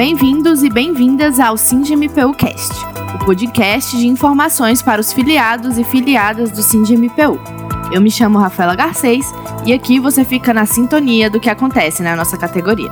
Bem-vindos e bem-vindas ao SINDMPU Cast, o podcast de informações para os filiados e filiadas do SINDMPU. Eu me chamo Rafaela Garcês e aqui você fica na sintonia do que acontece na nossa categoria.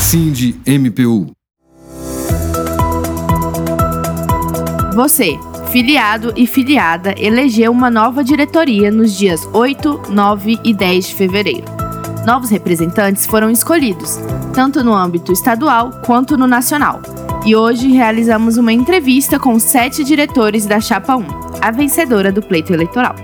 SINDMPU Você, filiado e filiada, elegeu uma nova diretoria nos dias 8, 9 e 10 de fevereiro. Novos representantes foram escolhidos, tanto no âmbito estadual quanto no nacional. E hoje realizamos uma entrevista com sete diretores da Chapa 1, a vencedora do pleito eleitoral.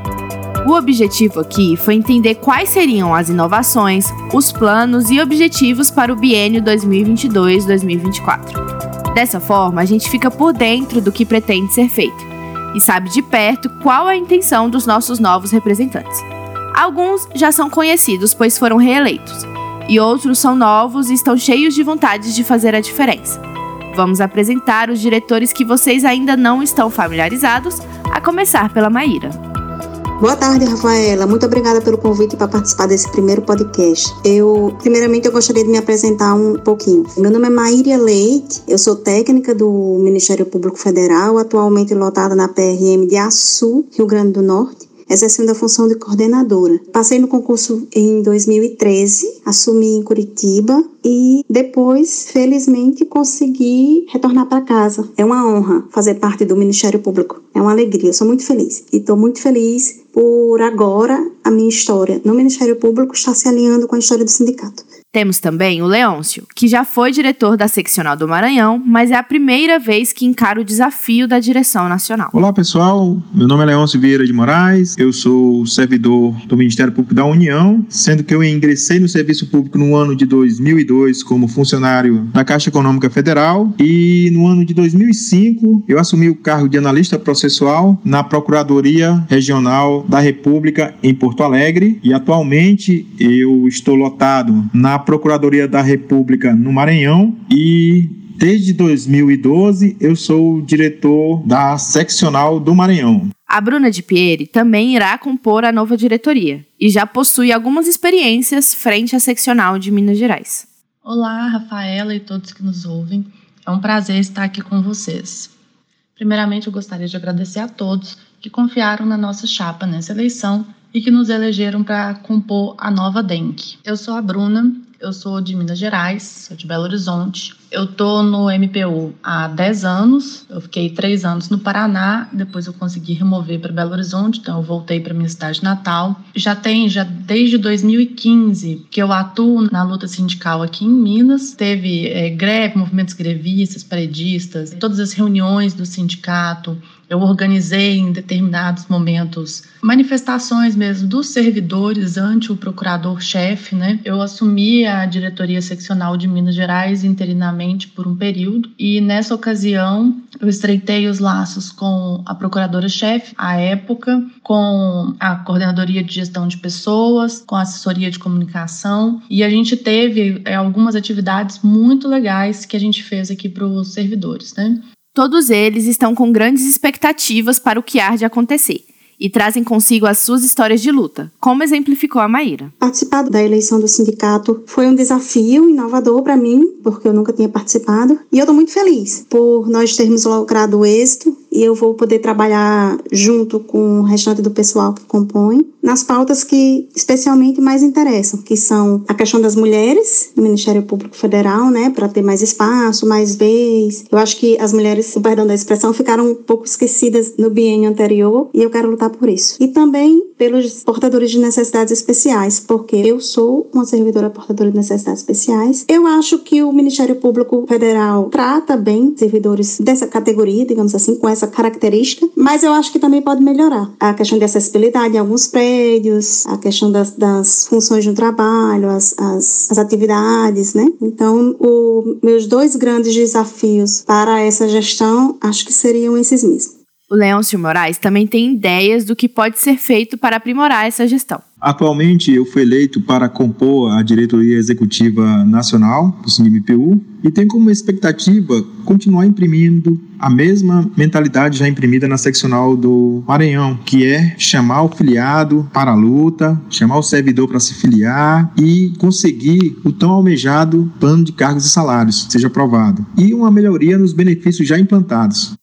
O objetivo aqui foi entender quais seriam as inovações, os planos e objetivos para o biênio 2022-2024. Dessa forma, a gente fica por dentro do que pretende ser feito e sabe de perto qual é a intenção dos nossos novos representantes. Alguns já são conhecidos, pois foram reeleitos, e outros são novos e estão cheios de vontade de fazer a diferença. Vamos apresentar os diretores que vocês ainda não estão familiarizados, a começar pela Maíra. Boa tarde, Rafaela. Muito obrigada pelo convite para participar desse primeiro podcast. Eu, primeiramente, eu gostaria de me apresentar um pouquinho. Meu nome é Maíria Leite, eu sou técnica do Ministério Público Federal, atualmente lotada na PRM de Açu, Rio Grande do Norte exercendo a função de coordenadora. Passei no concurso em 2013, assumi em Curitiba e depois, felizmente, consegui retornar para casa. É uma honra fazer parte do Ministério Público. É uma alegria, eu sou muito feliz. E estou muito feliz por agora a minha história no Ministério Público está se alinhando com a história do sindicato. Temos também o Leôncio, que já foi diretor da seccional do Maranhão, mas é a primeira vez que encara o desafio da direção nacional. Olá pessoal, meu nome é Leôncio Vieira de Moraes, eu sou servidor do Ministério Público da União, sendo que eu ingressei no serviço público no ano de 2002 como funcionário da Caixa Econômica Federal e no ano de 2005 eu assumi o cargo de analista processual na Procuradoria Regional da República em Porto Alegre e atualmente eu estou lotado na Procuradoria da República no Maranhão e desde 2012 eu sou diretor da seccional do Maranhão. A Bruna de Pieri também irá compor a nova diretoria e já possui algumas experiências frente à seccional de Minas Gerais. Olá, Rafaela e todos que nos ouvem. É um prazer estar aqui com vocês. Primeiramente, eu gostaria de agradecer a todos que confiaram na nossa chapa nessa eleição e que nos elegeram para compor a nova DENC. Eu sou a Bruna, eu sou de Minas Gerais, sou de Belo Horizonte. Eu tô no MPU há 10 anos. Eu fiquei 3 anos no Paraná, depois eu consegui remover para Belo Horizonte, então eu voltei para minha cidade natal. Já tem já desde 2015 que eu atuo na luta sindical aqui em Minas. Teve é, greve, movimentos grevistas, paredistas, todas as reuniões do sindicato, eu organizei em determinados momentos manifestações mesmo dos servidores ante o procurador-chefe, né? Eu assumi a diretoria seccional de Minas Gerais interinamente por um período e nessa ocasião eu estreitei os laços com a procuradora-chefe à época, com a coordenadoria de gestão de pessoas, com a assessoria de comunicação e a gente teve é, algumas atividades muito legais que a gente fez aqui para os servidores, né? Todos eles estão com grandes expectativas para o que há de acontecer e trazem consigo as suas histórias de luta, como exemplificou a Maíra. Participar da eleição do sindicato foi um desafio inovador para mim, porque eu nunca tinha participado, e eu estou muito feliz por nós termos logrado o êxito e eu vou poder trabalhar junto com o restante do pessoal que compõe nas pautas que especialmente mais interessam, que são a questão das mulheres no Ministério Público Federal, né, para ter mais espaço, mais vez. Eu acho que as mulheres, perdão da expressão, ficaram um pouco esquecidas no biênio anterior e eu quero lutar por isso. E também pelos portadores de necessidades especiais, porque eu sou uma servidora portadora de necessidades especiais. Eu acho que o Ministério Público Federal trata bem servidores dessa categoria, digamos assim, com essa característica, mas eu acho que também pode melhorar. A questão de acessibilidade em alguns prédios, a questão das, das funções do trabalho, as, as, as atividades, né? Então, o, meus dois grandes desafios para essa gestão acho que seriam esses mesmos. O Leôncio Moraes também tem ideias do que pode ser feito para aprimorar essa gestão. Atualmente, eu fui eleito para compor a diretoria executiva nacional do CNMPU e tenho como expectativa continuar imprimindo a mesma mentalidade já imprimida na seccional do Maranhão, que é chamar o filiado para a luta, chamar o servidor para se filiar e conseguir o tão almejado plano de cargos e salários seja aprovado e uma melhoria nos benefícios já implantados.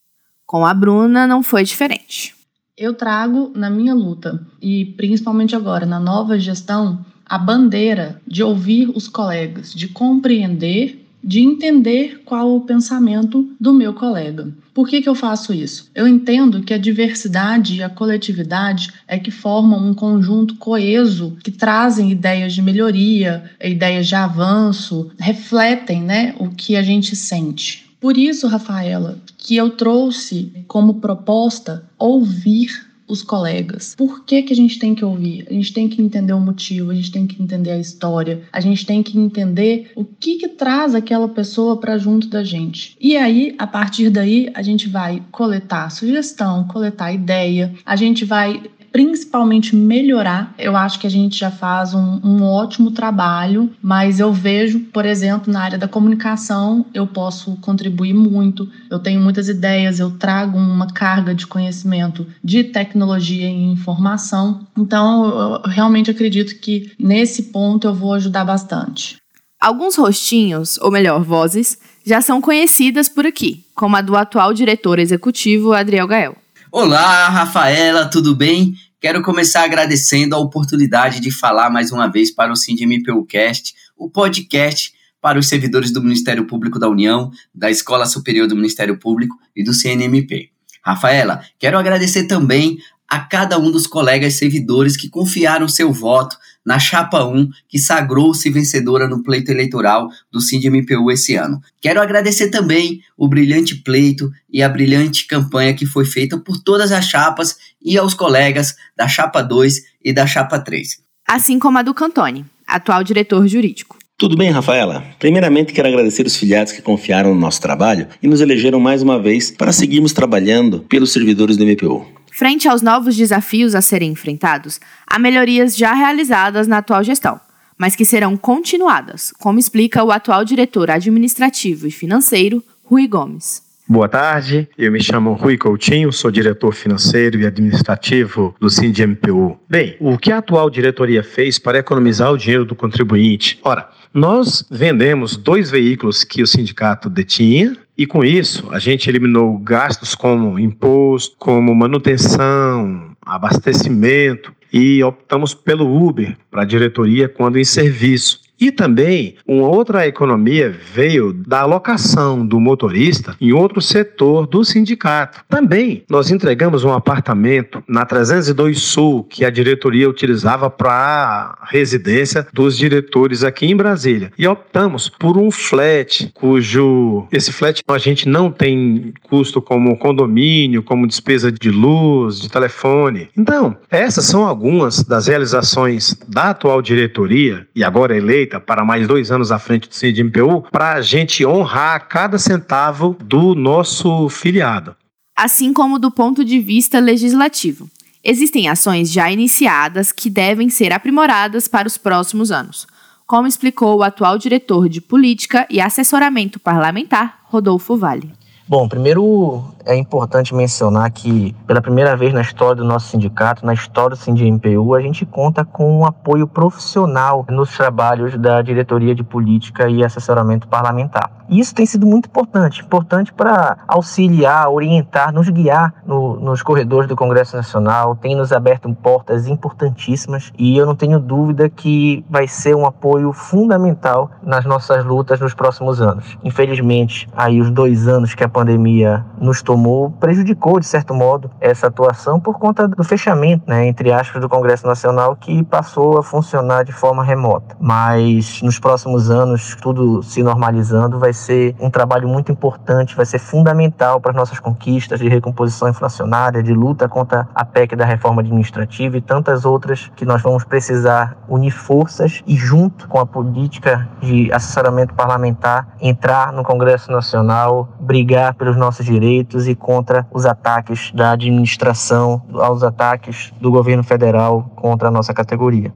Com a Bruna não foi diferente. Eu trago na minha luta, e principalmente agora na nova gestão, a bandeira de ouvir os colegas, de compreender, de entender qual o pensamento do meu colega. Por que, que eu faço isso? Eu entendo que a diversidade e a coletividade é que formam um conjunto coeso que trazem ideias de melhoria, ideias de avanço, refletem né, o que a gente sente. Por isso, Rafaela, que eu trouxe como proposta ouvir os colegas. Por que, que a gente tem que ouvir? A gente tem que entender o motivo, a gente tem que entender a história, a gente tem que entender o que, que traz aquela pessoa para junto da gente. E aí, a partir daí, a gente vai coletar sugestão, coletar ideia, a gente vai principalmente melhorar. Eu acho que a gente já faz um, um, ótimo trabalho, mas eu vejo, por exemplo, na área da comunicação, eu posso contribuir muito. Eu tenho muitas ideias, eu trago uma carga de conhecimento de tecnologia e informação. Então, eu realmente acredito que nesse ponto eu vou ajudar bastante. Alguns rostinhos, ou melhor, vozes, já são conhecidas por aqui, como a do atual diretor executivo Adriel Gael. Olá, Rafaela, tudo bem? Quero começar agradecendo a oportunidade de falar mais uma vez para o SINDMPUcast, o podcast para os servidores do Ministério Público da União, da Escola Superior do Ministério Público e do CNMP. Rafaela, quero agradecer também a cada um dos colegas servidores que confiaram seu voto na Chapa 1, que sagrou-se vencedora no pleito eleitoral do SINDMPU esse ano. Quero agradecer também o brilhante pleito e a brilhante campanha que foi feita por todas as chapas e aos colegas da Chapa 2 e da Chapa 3. Assim como a do Cantone, atual diretor jurídico. Tudo bem, Rafaela? Primeiramente, quero agradecer os filiados que confiaram no nosso trabalho e nos elegeram mais uma vez para seguirmos trabalhando pelos servidores do MPU. Frente aos novos desafios a serem enfrentados, há melhorias já realizadas na atual gestão, mas que serão continuadas, como explica o atual diretor administrativo e financeiro, Rui Gomes. Boa tarde, eu me chamo Rui Coutinho, sou diretor financeiro e administrativo do SINDMPU. Bem, o que a atual diretoria fez para economizar o dinheiro do contribuinte? Ora, nós vendemos dois veículos que o sindicato detinha e com isso, a gente eliminou gastos como imposto, como manutenção, abastecimento e optamos pelo Uber para a diretoria quando em serviço. E também uma outra economia veio da alocação do motorista em outro setor do sindicato. Também nós entregamos um apartamento na 302 Sul que a diretoria utilizava para residência dos diretores aqui em Brasília. E optamos por um flat cujo esse flat a gente não tem custo como condomínio, como despesa de luz, de telefone. Então, essas são algumas das realizações da atual diretoria e agora eleita feita para mais dois anos à frente do CNDMPU para a gente honrar cada centavo do nosso filiado. Assim como do ponto de vista legislativo. Existem ações já iniciadas que devem ser aprimoradas para os próximos anos, como explicou o atual diretor de Política e Assessoramento Parlamentar, Rodolfo Vale. Bom, primeiro é importante mencionar que, pela primeira vez na história do nosso sindicato, na história do SINDMPU, a gente conta com um apoio profissional nos trabalhos da diretoria de política e assessoramento parlamentar. E isso tem sido muito importante, importante para auxiliar, orientar, nos guiar no, nos corredores do Congresso Nacional, tem nos aberto portas importantíssimas e eu não tenho dúvida que vai ser um apoio fundamental nas nossas lutas nos próximos anos. Infelizmente, aí os dois anos que a pandemia nos tomou prejudicou, de certo modo, essa atuação por conta do fechamento, né, entre aspas, do Congresso Nacional, que passou a funcionar de forma remota. Mas nos próximos anos, tudo se normalizando, vai ser um trabalho muito importante, vai ser fundamental para as nossas conquistas de recomposição inflacionária, de luta contra a PEC da reforma administrativa e tantas outras que nós vamos precisar unir forças e, junto com a política de assessoramento parlamentar, entrar no Congresso Nacional, brigar pelos nossos direitos e contra os ataques da administração, aos ataques do governo federal contra a nossa categoria.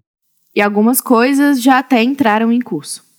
E algumas coisas já até entraram em curso.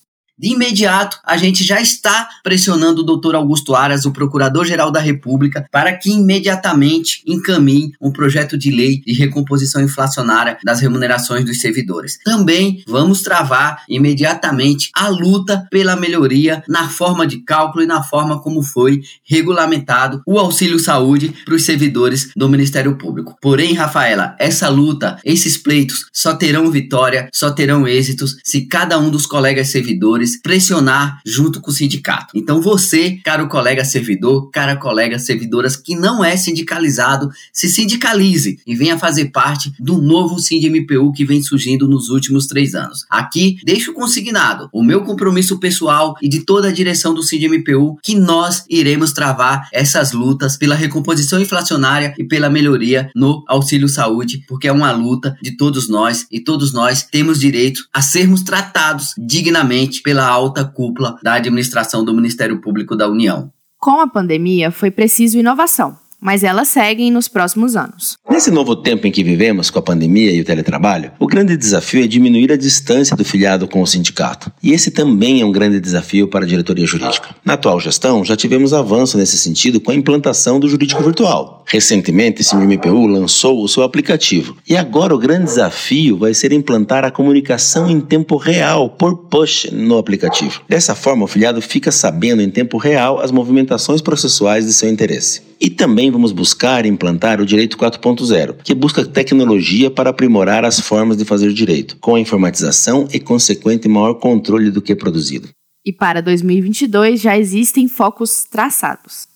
De imediato, a gente já está pressionando o doutor Augusto Aras, o Procurador-Geral da República, para que imediatamente encaminhe um projeto de lei de recomposição inflacionária das remunerações dos servidores. Também vamos travar imediatamente a luta pela melhoria na forma de cálculo e na forma como foi regulamentado o auxílio saúde para os servidores do Ministério Público. Porém, Rafaela, essa luta, esses pleitos só terão vitória, só terão êxitos se cada um dos colegas servidores pressionar junto com o sindicato. Então você, caro colega servidor, cara colega servidoras que não é sindicalizado, se sindicalize e venha fazer parte do novo SINDMPU que vem surgindo nos últimos três anos. Aqui deixo consignado o meu compromisso pessoal e de toda a direção do SINDMPU que nós iremos travar essas lutas pela recomposição inflacionária e pela melhoria no auxílio saúde, porque é uma luta de todos nós e todos nós temos direito a sermos tratados dignamente pela alta cúpula da administração do Ministério Público da União. Com a pandemia, foi preciso inovação mas elas seguem nos próximos anos. Nesse novo tempo em que vivemos com a pandemia e o teletrabalho, o grande desafio é diminuir a distância do filiado com o sindicato. E esse também é um grande desafio para a diretoria jurídica. Na atual gestão, já tivemos avanço nesse sentido com a implantação do jurídico virtual. Recentemente, esse MPU lançou o seu aplicativo. E agora o grande desafio vai ser implantar a comunicação em tempo real por push no aplicativo. Dessa forma, o filiado fica sabendo em tempo real as movimentações processuais de seu interesse. E também vamos buscar implantar o Direito 4.0, que busca tecnologia para aprimorar as formas de fazer direito, com a informatização e consequente maior controle do que é produzido. E para 2022 já existem focos traçados.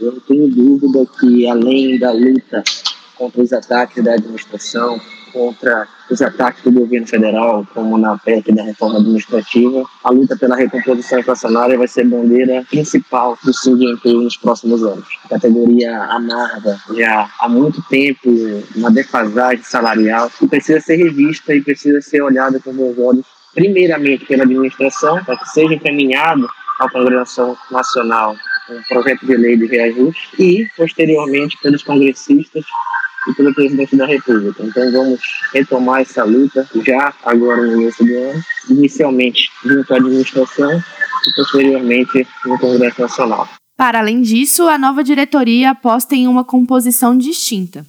Eu não tenho dúvida que, além da luta contra os ataques da administração, contra os ataques do governo federal, como na PEC da reforma administrativa, a luta pela recomposição inflacionária vai ser bandeira principal do SINDI-MPU nos próximos anos. A categoria amarga já há muito tempo uma defasagem salarial que precisa ser revista e precisa ser olhada com bons olhos, primeiramente pela administração, para que seja encaminhado ao Congresso Nacional um projeto de lei de reajuste e, posteriormente, pelos congressistas e pelo presidente da República. Então vamos retomar essa luta já agora no início do ano, inicialmente junto à administração e posteriormente no Congresso Nacional. Para além disso, a nova diretoria aposta em uma composição distinta.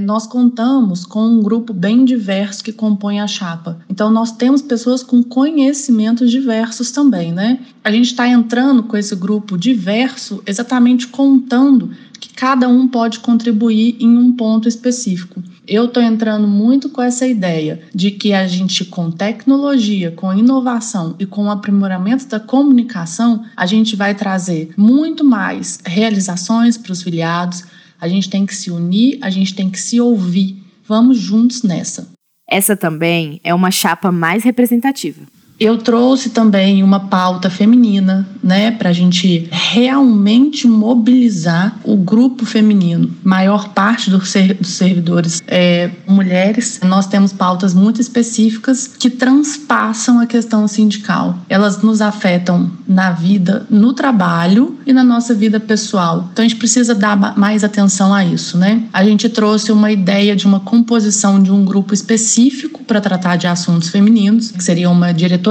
Nós contamos com um grupo bem diverso que compõe a chapa. Então, nós temos pessoas com conhecimentos diversos também, né? A gente está entrando com esse grupo diverso exatamente contando que cada um pode contribuir em um ponto específico. Eu estou entrando muito com essa ideia de que a gente, com tecnologia, com inovação e com o aprimoramento da comunicação, a gente vai trazer muito mais realizações para os filiados. A gente tem que se unir, a gente tem que se ouvir. Vamos juntos nessa. Essa também é uma chapa mais representativa. Eu trouxe também uma pauta feminina, né, para a gente realmente mobilizar o grupo feminino. Maior parte dos, servidores é mulheres. Nós temos pautas muito específicas que transpassam a questão sindical. Elas nos afetam na vida, no trabalho e na nossa vida pessoal. Então a gente precisa dar mais atenção a isso, né? A gente trouxe uma ideia de uma composição de um grupo específico para tratar de assuntos femininos, que seria uma diretoria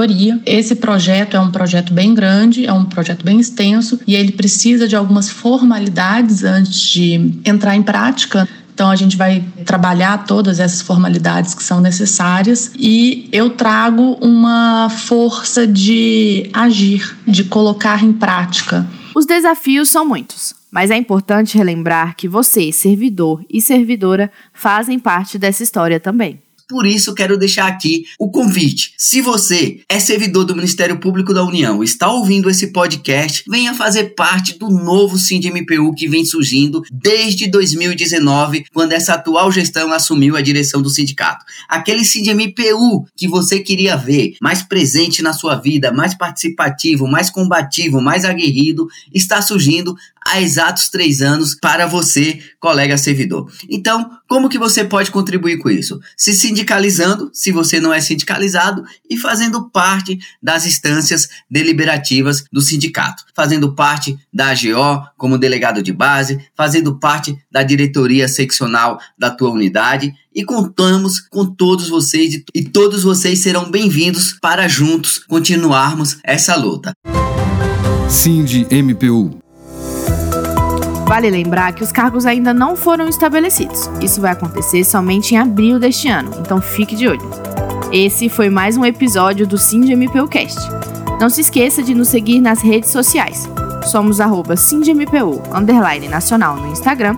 esse projeto é um projeto bem grande, é um projeto bem extenso e ele precisa de algumas formalidades antes de entrar em prática. Então a gente vai trabalhar todas essas formalidades que são necessárias e eu trago uma força de agir, de colocar em prática. Os desafios são muitos, mas é importante relembrar que você, servidor e servidora, fazem parte dessa história também. Por isso, quero deixar aqui o convite. Se você é servidor do Ministério Público da União, está ouvindo esse podcast, venha fazer parte do novo SINDMPU que vem surgindo desde 2019, quando essa atual gestão assumiu a direção do sindicato. Aquele SINDMPU que você queria ver mais presente na sua vida, mais participativo, mais combativo, mais aguerrido, está surgindo há exatos três anos para você, colega servidor. Então, como que você pode contribuir com isso? Se sindicalizando, se você não é sindicalizado, e fazendo parte das instâncias deliberativas do sindicato, fazendo parte da AGO como delegado de base, fazendo parte da diretoria seccional da tua unidade e contamos com todos vocês e todos vocês serão bem-vindos para juntos continuarmos essa luta. Cindy MPU Vale lembrar que os cargos ainda não foram estabelecidos. Isso vai acontecer somente em abril deste ano, então fique de olho. Esse foi mais um episódio do SindMPUcast. Não se esqueça de nos seguir nas redes sociais. Somos arroba SindMPU, underline nacional no Instagram,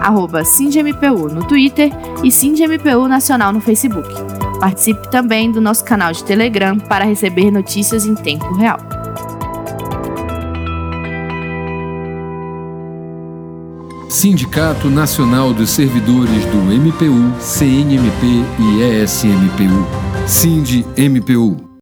arroba SindMPU no Twitter e SindMPU Nacional no Facebook. Participe também do nosso canal de Telegram para receber notícias em tempo real. Sindicato Nacional dos Servidores do MPU, CNMP e ESMPU. Sind MPU